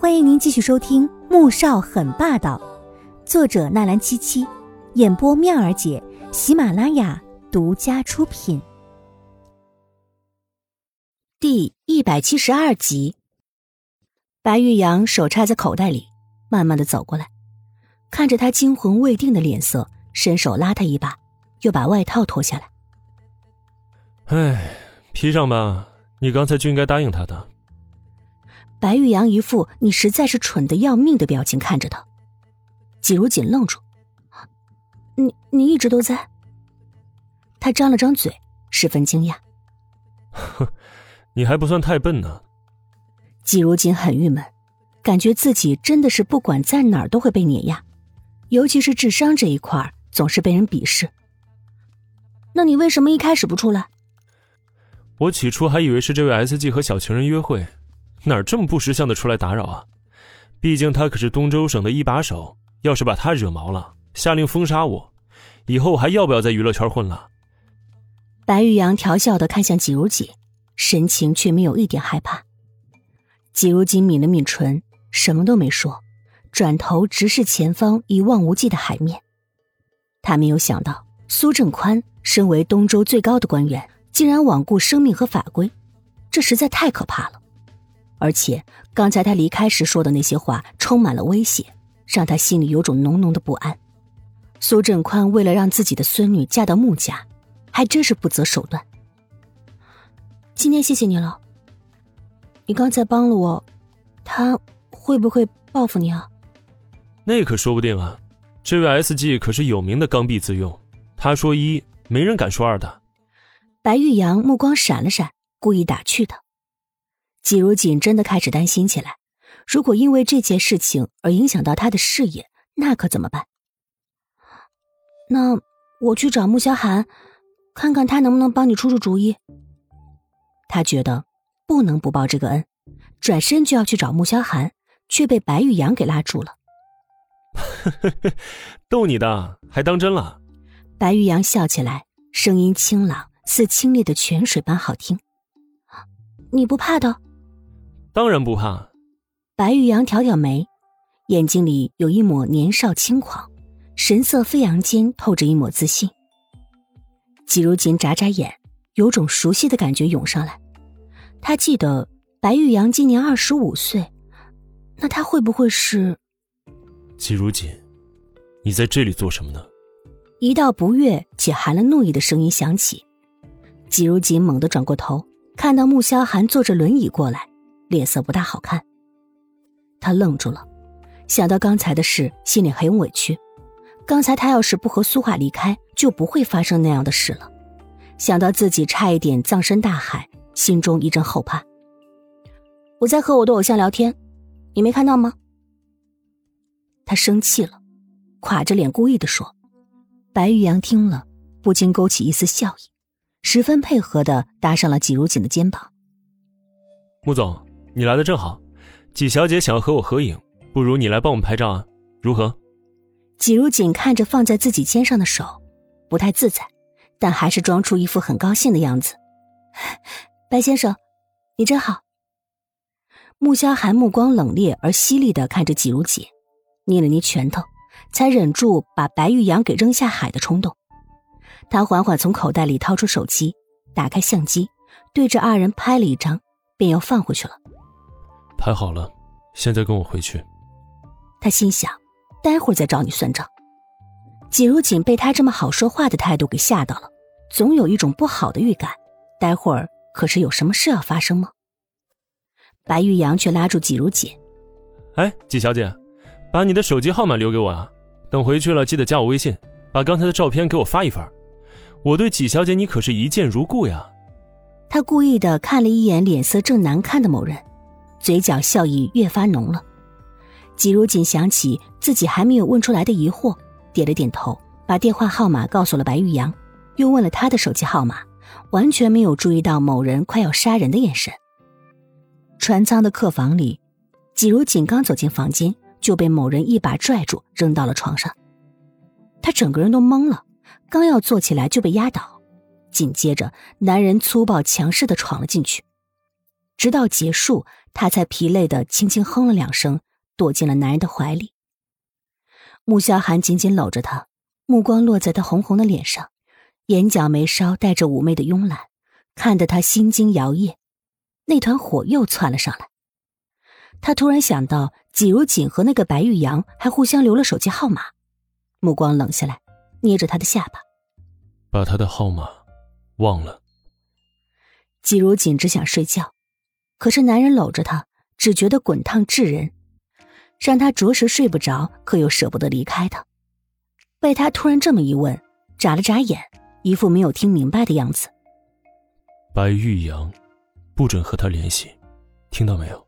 欢迎您继续收听《穆少很霸道》，作者纳兰七七，演播妙儿姐，喜马拉雅独家出品。第一百七十二集，白玉阳手插在口袋里，慢慢的走过来，看着他惊魂未定的脸色，伸手拉他一把，又把外套脱下来。唉，披上吧，你刚才就应该答应他的。白玉阳一副“你实在是蠢的要命”的表情看着他，季如锦愣住：“你你一直都在？”他张了张嘴，十分惊讶：“哼，你还不算太笨呢。”季如锦很郁闷，感觉自己真的是不管在哪儿都会被碾压，尤其是智商这一块总是被人鄙视。那你为什么一开始不出来？我起初还以为是这位 S G 和小情人约会。哪这么不识相的出来打扰啊？毕竟他可是东周省的一把手，要是把他惹毛了，下令封杀我，以后还要不要在娱乐圈混了？白玉阳调笑的看向季如锦，神情却没有一点害怕。季如锦抿了抿唇，什么都没说，转头直视前方一望无际的海面。他没有想到苏正宽身为东周最高的官员，竟然罔顾生命和法规，这实在太可怕了。而且刚才他离开时说的那些话充满了威胁，让他心里有种浓浓的不安。苏振宽为了让自己的孙女嫁到穆家，还真是不择手段。今天谢谢你了，你刚才帮了我，他会不会报复你啊？那可说不定啊，这位 S G 可是有名的刚愎自用，他说一，没人敢说二的。白玉阳目光闪了闪，故意打趣他。季如锦真的开始担心起来，如果因为这件事情而影响到他的事业，那可怎么办？那我去找穆萧寒，看看他能不能帮你出出主意。他觉得不能不报这个恩，转身就要去找穆萧寒，却被白玉阳给拉住了。逗你的，还当真了？白玉阳笑起来，声音清朗，似清冽的泉水般好听。你不怕的？当然不怕。白玉阳挑挑眉，眼睛里有一抹年少轻狂，神色飞扬间透着一抹自信。季如锦眨眨眼，有种熟悉的感觉涌上来。他记得白玉阳今年二十五岁，那他会不会是？季如锦，你在这里做什么呢？一道不悦且含了怒意的声音响起。季如锦猛地转过头，看到穆萧寒坐着轮椅过来。脸色不大好看，他愣住了，想到刚才的事，心里很委屈。刚才他要是不和苏画离开，就不会发生那样的事了。想到自己差一点葬身大海，心中一阵后怕。我在和我的偶像聊天，你没看到吗？他生气了，垮着脸故意的说。白玉阳听了，不禁勾起一丝笑意，十分配合的搭上了季如锦的肩膀。穆总。你来的正好，季小姐想要和我合影，不如你来帮我们拍照啊？如何？几如锦看着放在自己肩上的手，不太自在，但还是装出一副很高兴的样子。白先生，你真好。穆萧寒目光冷冽而犀利的看着季如锦，捏了捏拳头，才忍住把白玉阳给扔下海的冲动。他缓缓从口袋里掏出手机，打开相机，对着二人拍了一张，便又放回去了。拍好了，现在跟我回去。他心想，待会儿再找你算账。季如锦被他这么好说话的态度给吓到了，总有一种不好的预感。待会儿可是有什么事要发生吗？白玉阳却拉住季如锦：“哎，季小姐，把你的手机号码留给我啊！等回去了记得加我微信，把刚才的照片给我发一份。我对季小姐你可是一见如故呀。”他故意的看了一眼脸色正难看的某人。嘴角笑意越发浓了，季如锦想起自己还没有问出来的疑惑，点了点头，把电话号码告诉了白玉阳，又问了他的手机号码，完全没有注意到某人快要杀人的眼神。船舱的客房里，季如锦刚走进房间，就被某人一把拽住，扔到了床上，他整个人都懵了，刚要坐起来就被压倒，紧接着男人粗暴强势的闯了进去，直到结束。他才疲累的轻轻哼了两声，躲进了男人的怀里。穆萧寒紧紧搂着他，目光落在他红红的脸上，眼角眉梢带着妩媚的慵懒，看得他心惊摇曳，那团火又窜了上来。他突然想到，季如锦和那个白玉阳还互相留了手机号码，目光冷下来，捏着他的下巴，把他的号码忘了。季如锦只想睡觉，可是男人搂着她，只觉得滚烫炙人。让她着实睡不着，可又舍不得离开他。被他突然这么一问，眨了眨眼，一副没有听明白的样子。白玉阳，不准和他联系，听到没有？